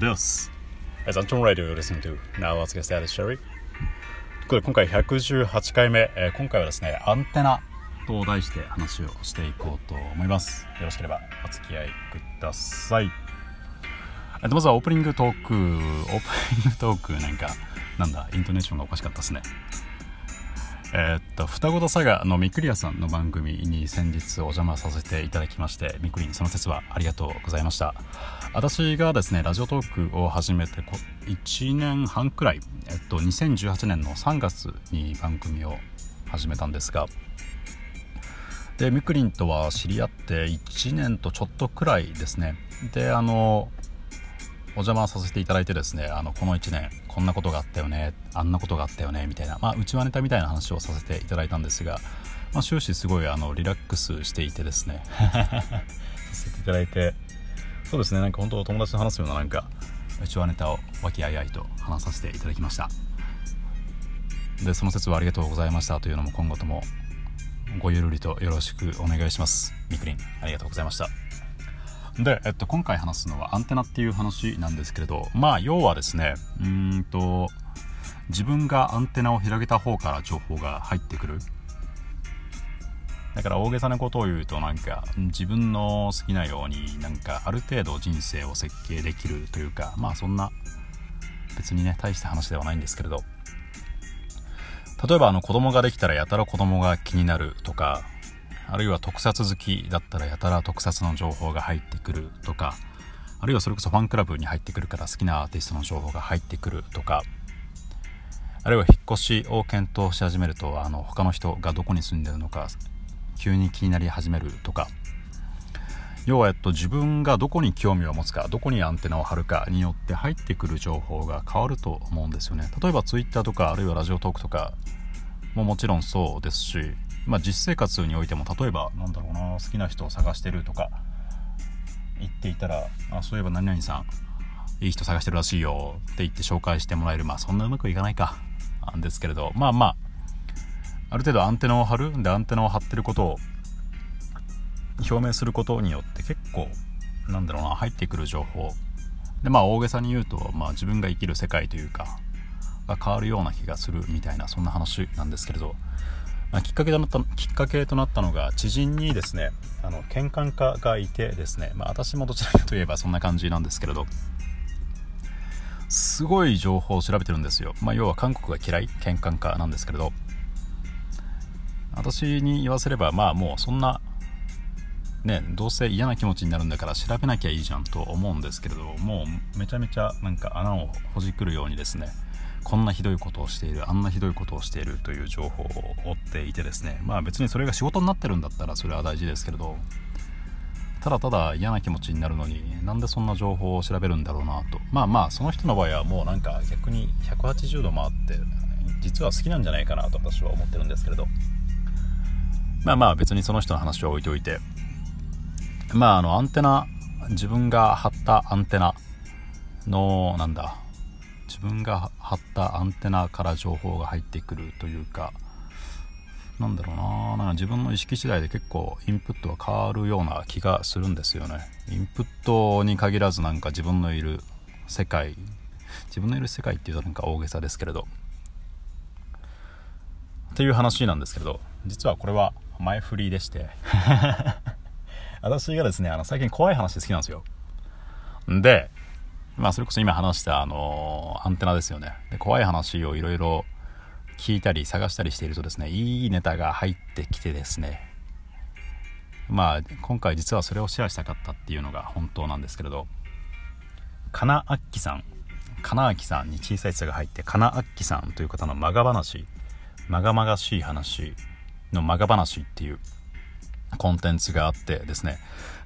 This is Anton Radio you listen to. Now let's get started, shall we? ということで今回118回目、えー今回はですね、アンテナと題して話をしていこうと思います。よろしければお付き合いください。えっとまずはオープニングトーク、オープニングトークなんか、なんだ、イントネーションがおかしかったですね。えーっと双子と佐賀のみくりやさんの番組に先日お邪魔させていただきましてみくりんその説はありがとうございました。私がですねラジオトークを始めてこ1年半くらい、えっと、2018年の3月に番組を始めたんですがでみくりんとは知り合って1年とちょっとくらいですね。であのお邪魔させていただいてですねあのこの1年こんなことがあったよねあんなことがあったよねみたいな、まあ、内輪ネタみたいな話をさせていただいたんですが、まあ、終始すごいあのリラックスしていてですね させていただいてそうですねなんか本当友達と話すようななんか内輪ネタを和気あいあいと話させていただきました。でその説はありがとうございましたというのも今後ともごゆるりとよろしくお願いします。みくりんありがとうございました。で、えっと、今回話すのはアンテナっていう話なんですけれどまあ要はですねうんと自分がアンテナを広げた方から情報が入ってくる。だから大げさなことを言うとなんか自分の好きなようになんかある程度人生を設計できるというかまあそんな別にね大した話ではないんですけれど。例えばあの子供ができたらやたら子供が気になるとかあるいは特撮好きだったらやたら特撮の情報が入ってくるとかあるいはそれこそファンクラブに入ってくるから好きなアーティストの情報が入ってくるとかあるいは引っ越しを検討し始めるとあの他の人がどこに住んでるのか急に気になり始めるとか要は、えっと、自分がどこに興味を持つかどこにアンテナを張るかによって入ってくる情報が変わると思うんですよね。例えば Twitter とかあるいはラジオトークとかももちろんそうですし、まあ、実生活においても例えばなんだろうな好きな人を探してるとか言っていたらあそういえば何々さんいい人探してるらしいよって言って紹介してもらえるまあそんなうまくいかないかなんですけれどまあまあある程度アンテナを張るんでアンテナを張ってることを表明することによって結構なんだろうな入ってくる情報。でまあ大げさに言うと、まあ、自分が生きる世界というかが変わるような気がするみたいなそんな話なんですけれど、あ、きっかけとなったきっかけとなったのが知人にですねあの喧嘩家がいてですね、まあ、私もどちらかといえばそんな感じなんですけれどすごい情報を調べてるんですよ、まあ、要は韓国が嫌い喧嘩家なんですけれど私に言わせればまあもうそんなねどうせ嫌な気持ちになるんだから調べなきゃいいじゃんと思うんですけれどもうめちゃめちゃなんか穴をほじくるようにですねこんなひどいことをしているあんなひどいことをしているという情報を追っていてですね。まあ別にそれが仕事になってるんだったらそれは大事ですけれどただただ嫌な気持ちになるのになんでそんな情報を調べるんだろうなと。まあまあその人の場合はもうなんか逆に180度回って実は好きなんじゃないかなと私は思ってるんですけれど。まあまあ別にその人の話は置いておいて。まああのアンテナ自分が張ったアンテナのなんだ自分が張ったアンテナから情報が入ってくるというかなんだろうな。なんか自分の意識次第で結構インプットが変わるような気がするんですよね。インプットに限らずなんか自分のいる世界自分のいる世界っていうとなんか大げさですけれど。っていう話なんですけれど実はこれは前振りでして。私がですねあの最近怖い話好きなんですよ。でまあそれこそ今話したあのアンテナですよね。で怖い話をいろいろ聞いたり探したりしているとですねいいネタが入ってきてですね。まあ今回実はそれをシェアしたかったっていうのが本当なんですけれど。金あっきさん。金あきさんに小さい「つ」が入って金あっきさんという方のまが話。まがまがしい話のまが話っていうコンテンツがあってですね。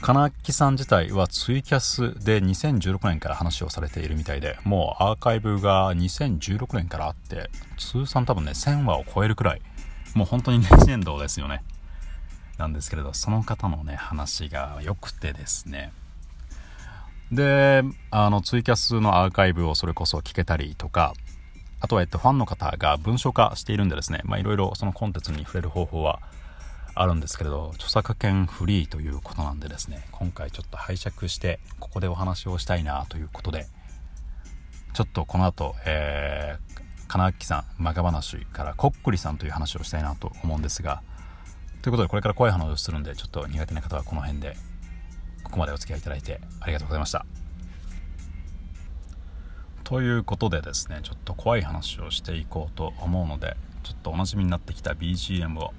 金あきさん自体はツイキャスで2016年から話をされているみたいでもうアーカイブが2016年からあって通算多分ね1000話を超えるくらいもう本当にレジェンドですよね。なんですけれどその方のね話が良くてですね。であのツイキャスのアーカイブをそれこそ聞けたりとかあとは、えっと、ファンの方が文章化しているんでですね、まあ、いろいろそのコンテンツに触れる方法はあるんですけれど、著作権フリーということなんでですね、今回ちょっと拝借して、ここでお話をしたいなということで、ちょっとこの後、えー、金明さん、マガ話からこっくりさんという話をしたいなと思うんですが、ということでこれから怖い話をするんで、ちょっと苦手な方はこの辺で、ここまでお付き合いいただいてありがとうございました。ということでですね、ちょっと怖い話をしていこうと思うので、ちょっとおなじみになってきた BGM を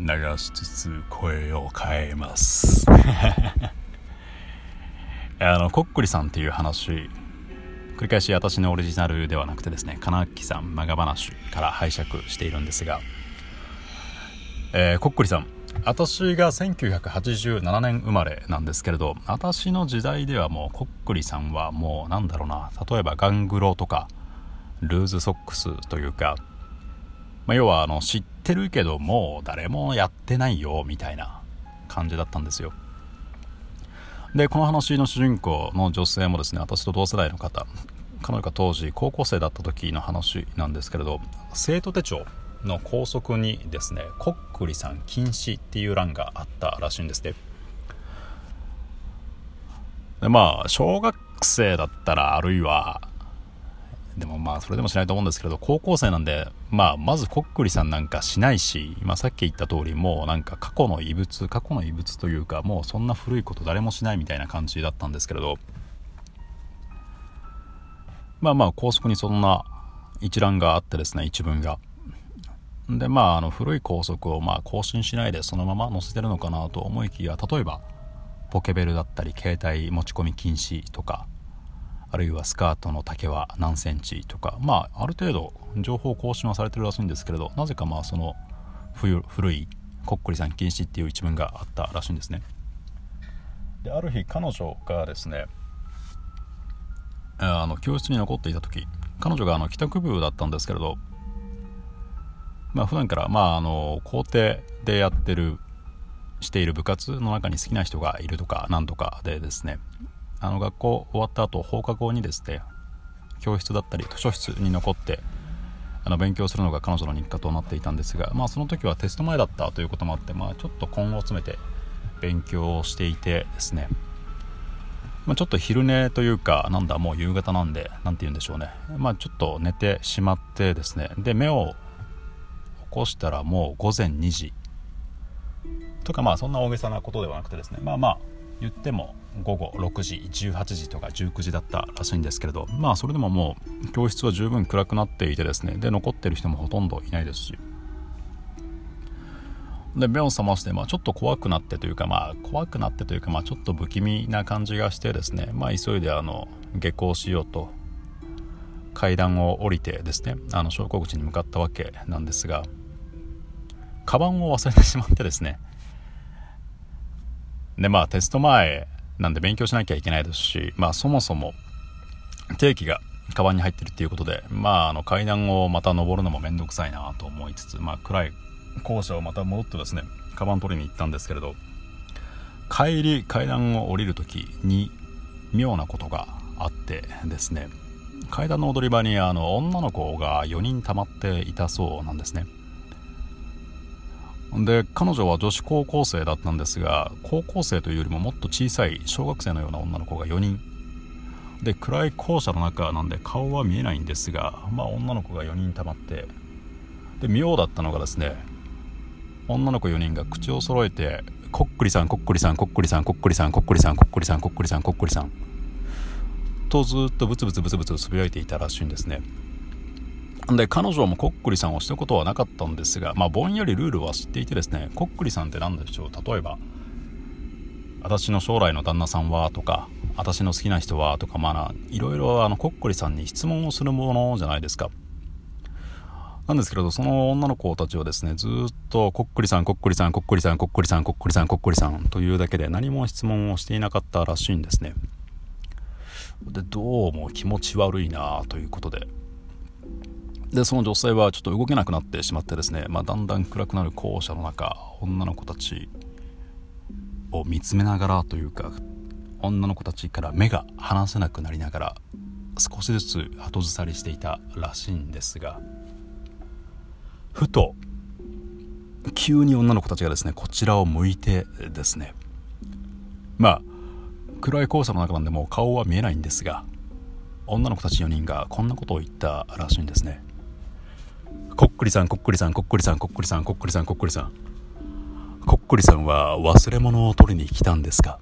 流しつつ声を変えます。あのこっくりさんっていう話繰り返し私のオリジナルではなくてですね金木さんマガ話から拝借しているんですが、えー、こっくりさん私が1987年生まれなんですけれど私の時代ではもうこっくりさんはもうなんだろうな例えばガングロとかルーズソックスというかまあ、要はあの知ってるけどもう誰もやってないよみたいな感じだったんですよ。でこの話の主人公の女性もですね私と同世代の方彼女が当時高校生だった時の話なんですけれど生徒手帳の校則にですねこっくりさん禁止っていう欄があったらしいんですねでまあ小学生だったらあるいはでもまあそれでもしないと思うんですけれど高校生なんで、まあ、まずこっくりさんなんかしないし、まあ、さっき言った通りもうなんか過去の遺物過去の遺物というかもうそんな古いこと誰もしないみたいな感じだったんですけれどまあまあ高速にそんな一覧があってですね一文が。でまああの古い高速をまあ更新しないでそのまま載せてるのかなと思いきや例えばポケベルだったり携帯持ち込み禁止とかあるいはスカートの丈は何センチとかまあある程度情報更新はされてるらしいんですけれどなぜかまあその古いこっくりさん禁止っていう一文があったらしいんですね。である日彼女がですねあの教室に残っていた時彼女があの帰宅部だったんですけれどまあ普段からまああの校庭でやってるしている部活の中に好きな人がいるとかなんとかでですねあの学校終わった後放課後にですね教室だったり図書室に残ってあの勉強するのが彼女の日課となっていたんですが、まあ、その時はテスト前だったということもあって、まあ、ちょっと根を詰めて勉強をしていてですね、まあ、ちょっと昼寝というかなんだもう夕方なんで何て言うんでしょうね、まあ、ちょっと寝てしまってですね。で目を起こしたらもう午前2時。とかまあそんな大げさなことではなくてですね。まあまあ言っても午後6時18時とか19時だったらしいんですけれどまあそれでももう教室は十分暗くなっていてですねで残ってる人もほとんどいないですし。で目を覚まして、まあ、ちょっと怖くなってというか、まあ、怖くなってというか、まあ、ちょっと不気味な感じがしてですね、まあ、急いであの下校しようと階段を降りてですねあの昇降口に向かったわけなんですがカバンを忘れてしまってですね。でまあテスト前なんで勉強しなきゃいけないですしまあそもそも定期がカバンに入ってるっていうことでまああの階段をまた登るのもめんどくさいなと思いつつまあ暗い校舎をまた戻ってですねカバン取りに行ったんですけれど帰り階段を降りる時に妙なことがあってですね階段の踊り場にあの女の子が4人溜まっていたそうなんですね。で彼女は女子高校生だったんですが高校生というよりももっと小さい小学生のような女の子が4人。で暗い校舎の中なんで顔は見えないんですが、まあ、女の子が4人たまってで妙だったのがですね女の子4人が口を揃えて「こっくりさんこっくりさんこっくりさんこっくりさんこっくりさんこっくりさんこっくりさんこっくりさん」とずっとブツブツブツブツつぶやいていたらしいんですね。で彼女もこっくりさんをしたことはなかったんですが、まあ、ぼんやりルールは知っていてですねこっくりさんって何でしょう？例えば私の将来の旦那さんはとか私の好きな人はとかまあいろいろあのこっくりさんに質問をするものじゃないですか。なんですけれどその女の子たちはですねずっとこっくりさんこっくりさんこっくりさんこっくりさんこっくりさんこっくりさんというだけで何も質問をしていなかったらしいんですね。でどうも気持ち悪いなということで。でその女性はちょっと動けなくなってしまってですね、まあ、だんだん暗くなる校舎の中女の子たちを見つめながらというか女の子たちから目が離せなくなりながら少しずつ後ずさりしていたらしいんですがふと急に女の子たちがですねこちらを向いてですねまあ暗い校舎の中なんでもう顔は見えないんですが女の子たち4人がこんなことを言ったらしいんですね。こっくりさんこっくりさんこっくりさんこっくりさんこっくりさんこっくりさん。こっくりさんは忘れ物を取りに来たんですか？